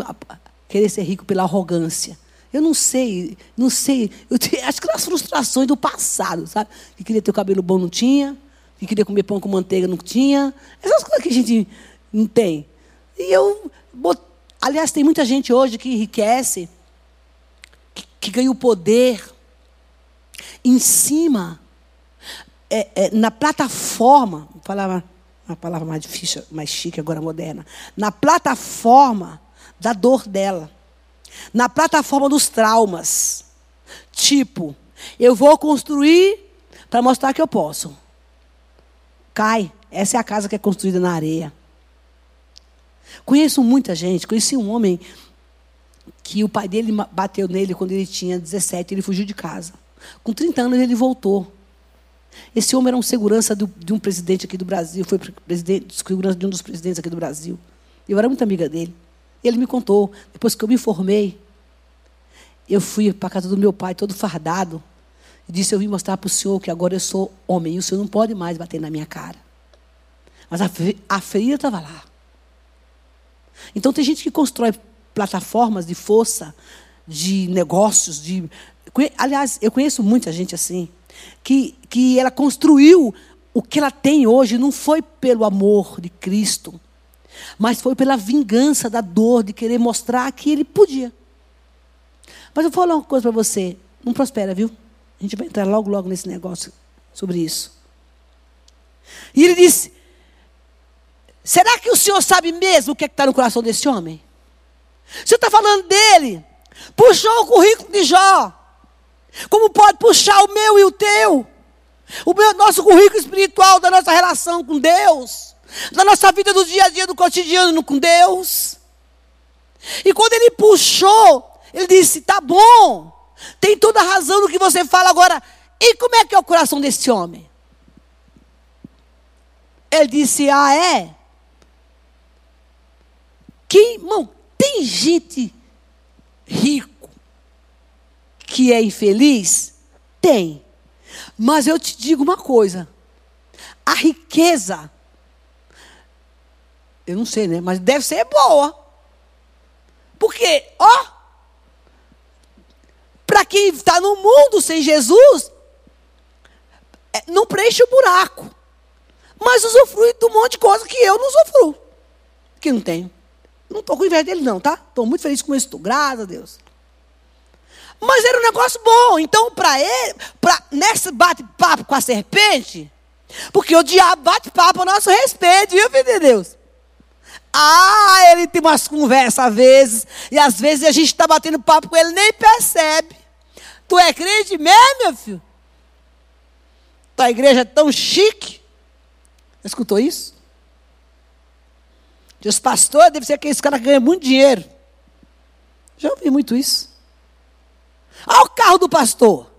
querer ser rico pela arrogância, eu não sei, não sei. Eu acho que as frustrações do passado, sabe? Que queria ter o cabelo bom, não tinha. Que queria comer pão com manteiga, não tinha. Essas coisas que a gente não tem. E eu Aliás, tem muita gente hoje que enriquece, que, que ganha o poder em cima, é, é, na plataforma, vou falar uma palavra mais difícil, mais chique, agora moderna, na plataforma da dor dela, na plataforma dos traumas. Tipo, eu vou construir para mostrar que eu posso. Cai. Essa é a casa que é construída na areia. Conheço muita gente. Conheci um homem que o pai dele bateu nele quando ele tinha 17, ele fugiu de casa. Com 30 anos ele voltou. Esse homem era um segurança do, de um presidente aqui do Brasil, foi presidente, segurança de um dos presidentes aqui do Brasil. Eu era muito amiga dele. Ele me contou, depois que eu me formei, eu fui para a casa do meu pai, todo fardado, e disse: Eu vim mostrar para o senhor que agora eu sou homem, e o senhor não pode mais bater na minha cara. Mas a, a ferida estava lá. Então tem gente que constrói plataformas de força, de negócios, de. Aliás, eu conheço muita gente assim, que, que ela construiu o que ela tem hoje não foi pelo amor de Cristo, mas foi pela vingança da dor de querer mostrar que ele podia. Mas eu vou falar uma coisa para você: não prospera, viu? A gente vai entrar logo, logo nesse negócio sobre isso. E ele disse: Será que o senhor sabe mesmo o que é está no coração desse homem? O senhor está falando dele. Puxou o currículo de Jó. Como pode puxar o meu e o teu? O meu, nosso currículo espiritual da nossa relação com Deus. Da nossa vida do dia a dia, do cotidiano com Deus. E quando ele puxou, ele disse: tá bom. Tem toda a razão no que você fala agora. E como é que é o coração desse homem? Ele disse: ah, é? Quem, irmão, tem gente rico que é infeliz? Tem. Mas eu te digo uma coisa: a riqueza, eu não sei, né? Mas deve ser boa. Porque, ó, para quem está no mundo sem Jesus, é, não preenche o buraco. Mas usufrui de um monte de coisa que eu não usufruo. Que não tenho. Não estou com inveja dele, não, tá? Estou muito feliz com isso, graças a Deus. Mas era um negócio bom. Então, para ele, pra, nesse bate-papo com a serpente, porque o diabo bate papo a nosso respeito, viu, filho de Deus? Ah, ele tem umas conversas às vezes, e às vezes a gente está batendo papo com ele nem percebe. Tu é crente mesmo, meu filho? Tua igreja é tão chique. Escutou isso? Que os pastores devem ser aqueles caras que ganham muito dinheiro. Já ouvi muito isso. Olha o carro do pastor.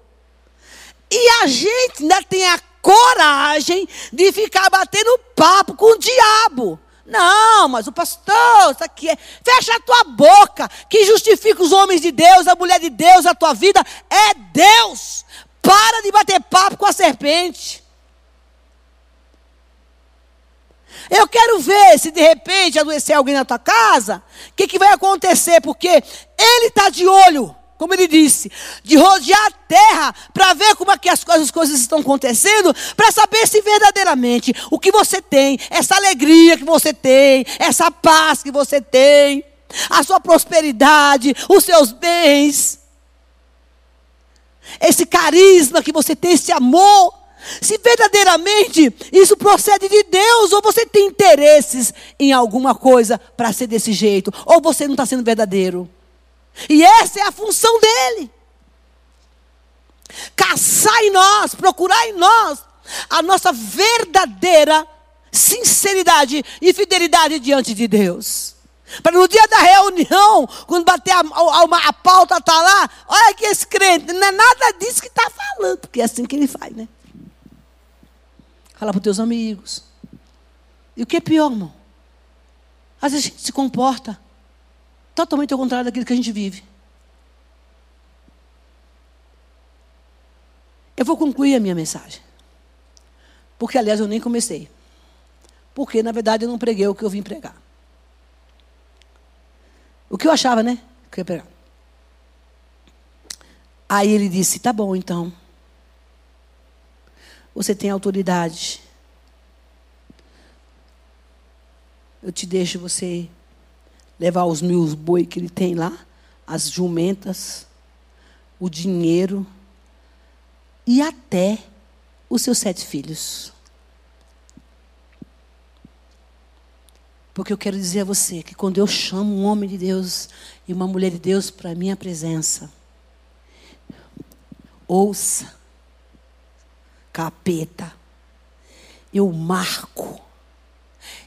E a gente ainda tem a coragem de ficar batendo papo com o diabo. Não, mas o pastor, isso aqui é. Fecha a tua boca. Que justifica os homens de Deus, a mulher de Deus, a tua vida é Deus. Para de bater papo com a serpente. Eu quero ver se de repente adoecer alguém na tua casa, o que, que vai acontecer, porque ele está de olho como ele disse, de rodear a terra para ver como é que as coisas, as coisas estão acontecendo, para saber se verdadeiramente o que você tem, essa alegria que você tem, essa paz que você tem, a sua prosperidade, os seus bens, esse carisma que você tem, esse amor, se verdadeiramente isso procede de Deus, ou você tem interesses em alguma coisa para ser desse jeito, ou você não está sendo verdadeiro. E essa é a função dele. Caçar em nós, procurar em nós a nossa verdadeira sinceridade e fidelidade diante de Deus. Para no dia da reunião, quando bater a, a, a pauta está lá, olha que esse crente, não é nada disso que está falando, porque é assim que ele faz, né? Fala para os teus amigos. E o que é pior, irmão? Às vezes a gente se comporta totalmente ao contrário daquilo que a gente vive. Eu vou concluir a minha mensagem. Porque, aliás, eu nem comecei. Porque, na verdade, eu não preguei o que eu vim pregar. O que eu achava, né? Que eu ia pregar. Aí ele disse: Tá bom, então. Você tem autoridade. Eu te deixo você levar os mil boi que ele tem lá, as jumentas, o dinheiro e até os seus sete filhos. Porque eu quero dizer a você que quando eu chamo um homem de Deus e uma mulher de Deus para a minha presença, ouça, capeta, eu marco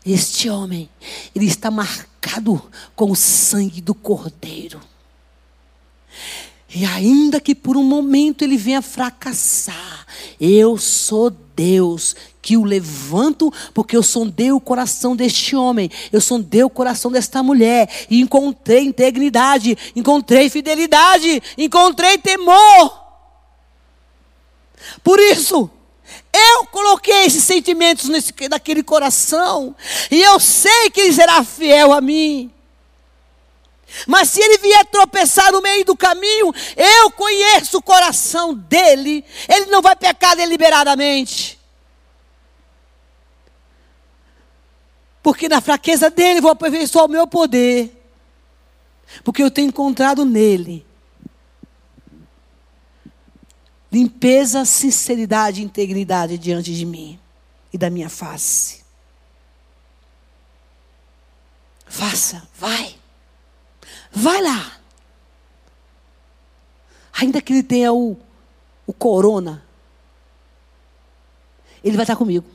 este homem, ele está marcado com o sangue do Cordeiro. E ainda que por um momento ele venha fracassar, eu sou Deus que o levanto, porque eu sondei o coração deste homem, eu sondei o coração desta mulher, e encontrei integridade, encontrei fidelidade, encontrei temor. Por isso, eu coloquei esses sentimentos nesse, naquele coração. E eu sei que ele será fiel a mim. Mas se ele vier tropeçar no meio do caminho, eu conheço o coração dele. Ele não vai pecar deliberadamente. Porque na fraqueza dele vou aperfeiçoar o meu poder. Porque eu tenho encontrado nele limpeza, sinceridade e integridade diante de mim e da minha face. Faça, vai. Vai lá. Ainda que ele tenha o, o corona, ele vai estar comigo.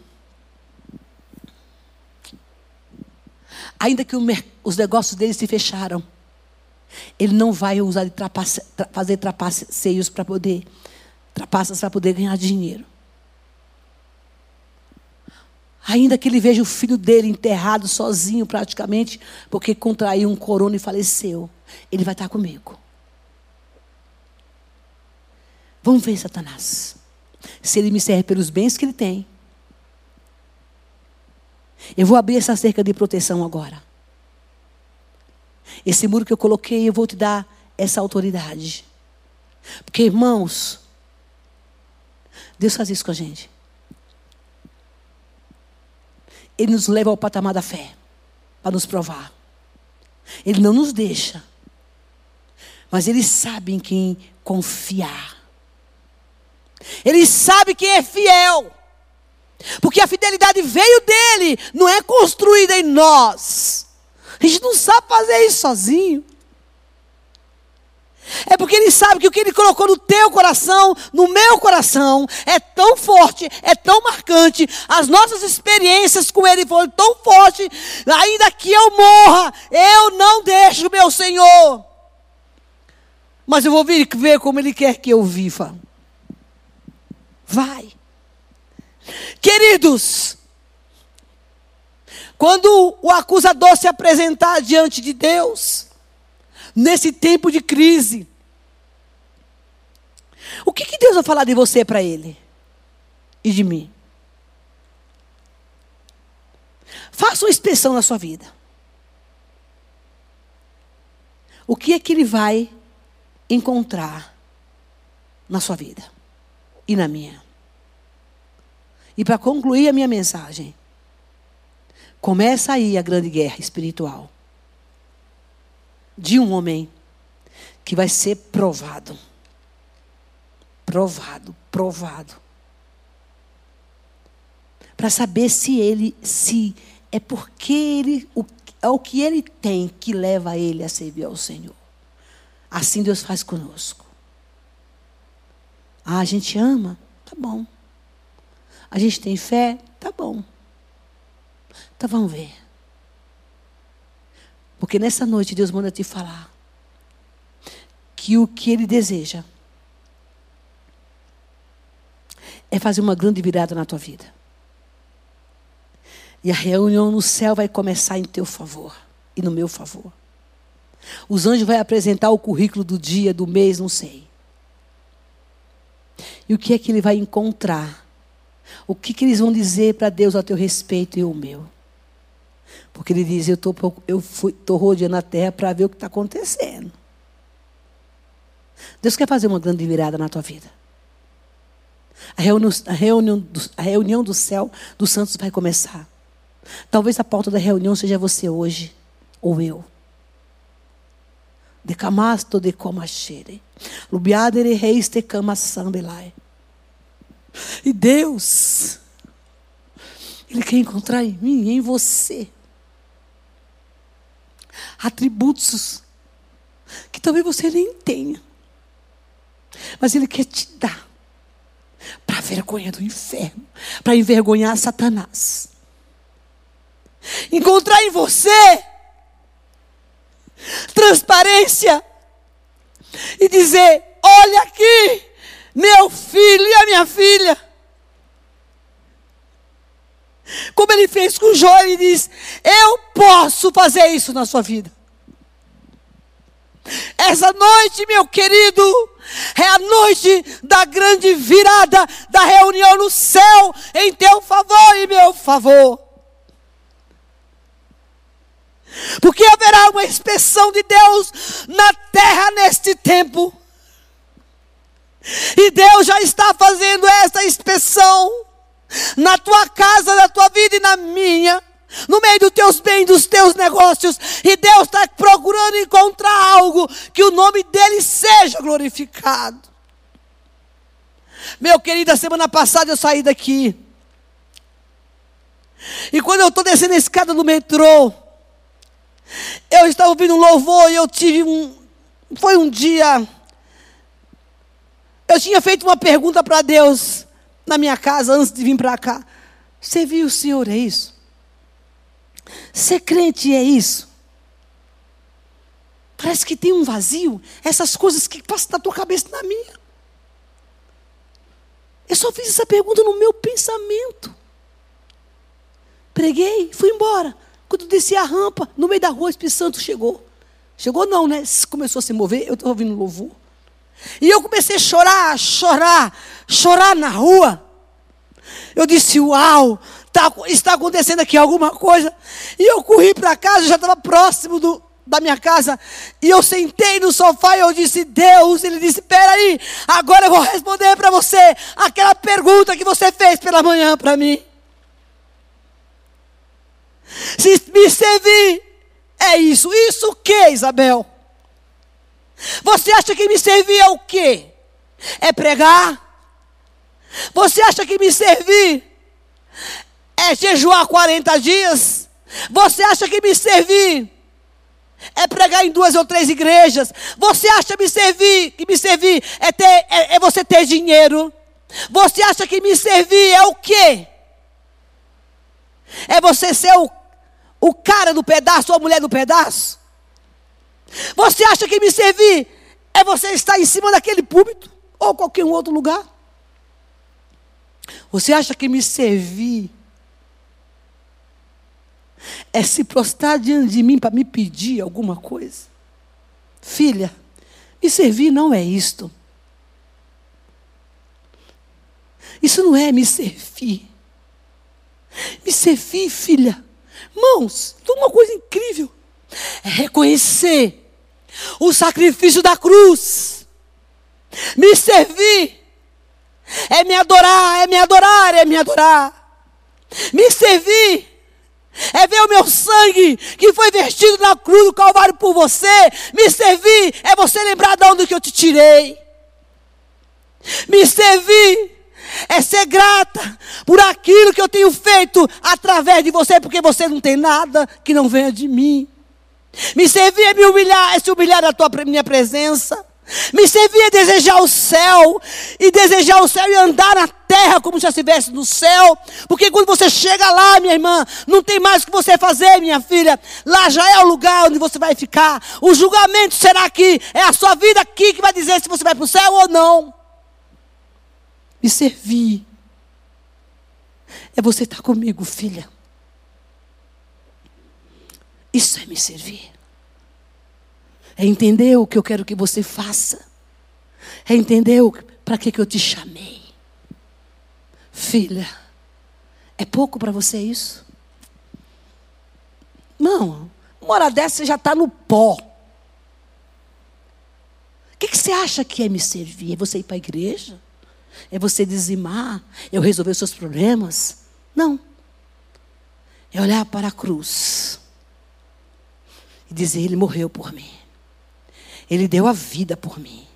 Ainda que o, os negócios dele se fecharam, ele não vai usar de trapace, tra, fazer trapaceios para poder trapaças para poder ganhar dinheiro. Ainda que ele veja o filho dele enterrado sozinho praticamente, porque contraiu um corona e faleceu, ele vai estar comigo. Vamos ver, Satanás. Se ele me serve pelos bens que ele tem. Eu vou abrir essa cerca de proteção agora. Esse muro que eu coloquei, eu vou te dar essa autoridade. Porque, irmãos, Deus faz isso com a gente. Ele nos leva ao patamar da fé, para nos provar. Ele não nos deixa. Mas Ele sabe em quem confiar. Ele sabe quem é fiel. Porque a fidelidade veio dele, não é construída em nós. A gente não sabe fazer isso sozinho. É porque ele sabe que o que ele colocou no teu coração, no meu coração, é tão forte, é tão marcante. As nossas experiências com ele foram tão fortes, ainda que eu morra, eu não deixo meu Senhor. Mas eu vou vir ver como ele quer que eu viva. Vai. Queridos, quando o acusador se apresentar diante de Deus, nesse tempo de crise, o que, que Deus vai falar de você para ele e de mim? Faça uma inspeção na sua vida. O que é que ele vai encontrar na sua vida e na minha? E para concluir a minha mensagem, começa aí a grande guerra espiritual de um homem que vai ser provado. Provado, provado. Para saber se ele, se é porque ele, o, é o que ele tem que leva ele a servir ao Senhor. Assim Deus faz conosco. Ah, a gente ama? Tá bom. A gente tem fé? Tá bom. Então vamos ver. Porque nessa noite Deus manda te falar que o que Ele deseja é fazer uma grande virada na tua vida. E a reunião no céu vai começar em teu favor e no meu favor. Os anjos vão apresentar o currículo do dia, do mês, não sei. E o que é que ele vai encontrar o que, que eles vão dizer para Deus a teu respeito e o meu? Porque ele diz: Eu tô, estou rodeando a terra para ver o que está acontecendo. Deus quer fazer uma grande virada na tua vida. A reunião, a reunião, do, a reunião do céu dos santos vai começar. Talvez a pauta da reunião seja você hoje, ou eu. De camasto de comachere. Lubiadere reis te cama. E Deus, Ele quer encontrar em mim, em você, atributos que talvez você nem tenha, mas Ele quer te dar para a vergonha do inferno, para envergonhar Satanás. Encontrar em você transparência e dizer: olha aqui meu filho e a minha filha. Como ele fez com Jó, ele diz: Eu posso fazer isso na sua vida. Essa noite, meu querido, é a noite da grande virada da reunião no céu em teu favor e meu favor. Porque haverá uma expressão de Deus na terra neste tempo. E Deus já está fazendo essa inspeção na tua casa, na tua vida e na minha. No meio dos teus bens, dos teus negócios. E Deus está procurando encontrar algo que o nome dele seja glorificado. Meu querido, a semana passada eu saí daqui. E quando eu estou descendo a escada do metrô, eu estava ouvindo um louvor e eu tive um. Foi um dia eu tinha feito uma pergunta para Deus na minha casa antes de vir para cá. Viu o Senhor é isso? Ser crente é isso? Parece que tem um vazio, essas coisas que passam da tua cabeça na minha. Eu só fiz essa pergunta no meu pensamento. Preguei, fui embora. Quando desci a rampa, no meio da rua, o Espírito Santo chegou. Chegou não, né? Começou a se mover, eu estava ouvindo louvor. E eu comecei a chorar, chorar, chorar na rua. Eu disse: Uau, tá, está acontecendo aqui alguma coisa. E eu corri para casa, já estava próximo do, da minha casa. E eu sentei no sofá e eu disse: Deus, ele disse: Peraí, agora eu vou responder para você aquela pergunta que você fez pela manhã para mim. Se me servir é isso. Isso o que, Isabel? Você acha que me servir é o quê? É pregar? Você acha que me servir é jejuar 40 dias? Você acha que me servir é pregar em duas ou três igrejas? Você acha me servir, que me servir é, ter, é, é você ter dinheiro? Você acha que me servir é o quê? É você ser o, o cara do pedaço ou a mulher do pedaço? Você acha que me servir é você estar em cima daquele púlpito ou qualquer outro lugar? Você acha que me servir é se prostrar diante de mim para me pedir alguma coisa? Filha, me servir não é isto. Isso não é me servir. Me servir, filha. Mãos, uma coisa incrível. É reconhecer o sacrifício da cruz. Me servir é me adorar, é me adorar, é me adorar. Me servir é ver o meu sangue que foi vestido na cruz do Calvário por você. Me servir é você lembrar de onde que eu te tirei. Me servir é ser grata por aquilo que eu tenho feito através de você, porque você não tem nada que não venha de mim. Me servir é me humilhar, é se humilhar na tua minha presença. Me servir é desejar o céu, e desejar o céu e andar na terra como se estivesse no céu, porque quando você chega lá, minha irmã, não tem mais o que você fazer, minha filha, lá já é o lugar onde você vai ficar. O julgamento será aqui, é a sua vida aqui que vai dizer se você vai para o céu ou não. Me servir é você estar comigo, filha. Isso é me servir. É entender o que eu quero que você faça. É entender para que, que eu te chamei. Filha, é pouco para você isso? Não, uma hora dessa você já está no pó. O que, que você acha que é me servir? É você ir para a igreja? É você dizimar? É eu resolver os seus problemas? Não. É olhar para a cruz e dizer: Ele morreu por mim. Ele deu a vida por mim.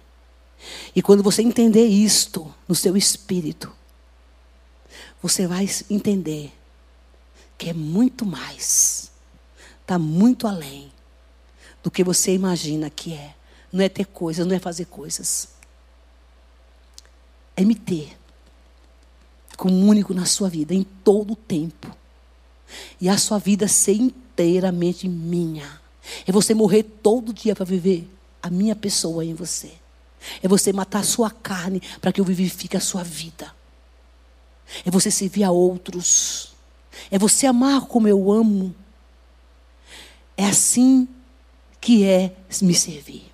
E quando você entender isto no seu espírito, você vai entender que é muito mais, está muito além do que você imagina que é. Não é ter coisas, não é fazer coisas. É me ter como único na sua vida, em todo o tempo. E a sua vida ser inteiramente minha. É você morrer todo dia para viver a minha pessoa em você. É você matar a sua carne para que eu vivifique a sua vida. É você servir a outros. É você amar como eu amo. É assim que é me servir.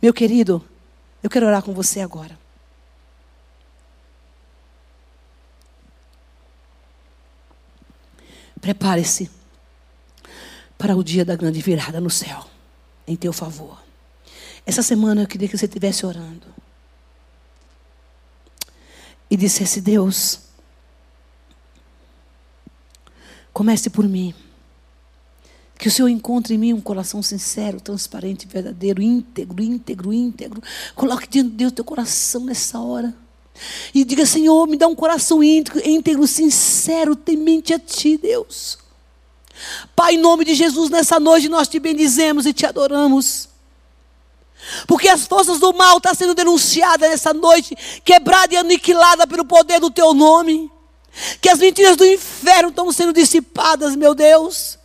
Meu querido, eu quero orar com você agora. Prepare-se para o dia da grande virada no céu, em teu favor. Essa semana eu queria que você estivesse orando. E dissesse: Deus, comece por mim. Que o Senhor encontre em mim um coração sincero, transparente, verdadeiro, íntegro, íntegro, íntegro. Coloque diante de Deus teu coração nessa hora. E diga: Senhor, me dá um coração íntegro, íntegro sincero, temente a Ti, Deus. Pai, em nome de Jesus, nessa noite nós te bendizemos e te adoramos. Porque as forças do mal estão sendo denunciadas nessa noite, quebrada e aniquilada pelo poder do teu nome. Que as mentiras do inferno estão sendo dissipadas, meu Deus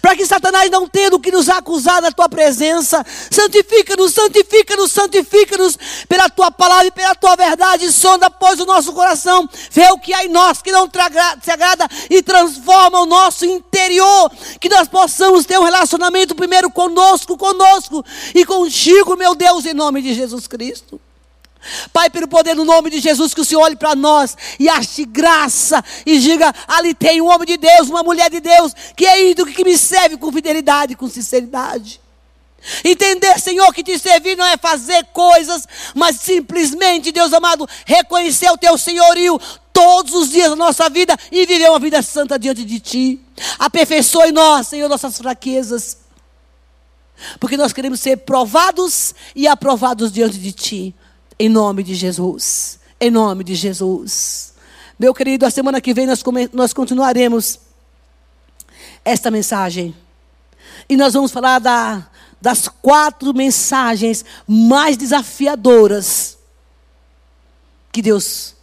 para que Satanás não tenha do que nos acusar da tua presença. Santifica-nos, santifica-nos, santifica-nos pela tua palavra e pela tua verdade. Sonda, pois, o nosso coração, vê o que há em nós que não te agrada e transforma o nosso interior. Que nós possamos ter um relacionamento primeiro conosco, conosco e contigo, meu Deus, em nome de Jesus Cristo. Pai, pelo poder do nome de Jesus, que o Senhor olhe para nós e ache graça e diga: ali tem um homem de Deus, uma mulher de Deus, que é ídolo, que me serve com fidelidade, com sinceridade. Entender, Senhor, que te servir não é fazer coisas, mas simplesmente, Deus amado, reconhecer o teu senhorio todos os dias da nossa vida e viver uma vida santa diante de ti. Aperfeiçoe nós, Senhor, nossas fraquezas. Porque nós queremos ser provados e aprovados diante de ti. Em nome de Jesus. Em nome de Jesus. Meu querido, a semana que vem nós, nós continuaremos esta mensagem. E nós vamos falar da, das quatro mensagens mais desafiadoras que Deus,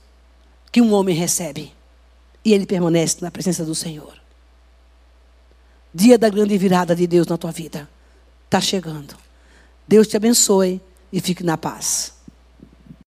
que um homem recebe. E ele permanece na presença do Senhor. Dia da grande virada de Deus na tua vida. Está chegando. Deus te abençoe e fique na paz.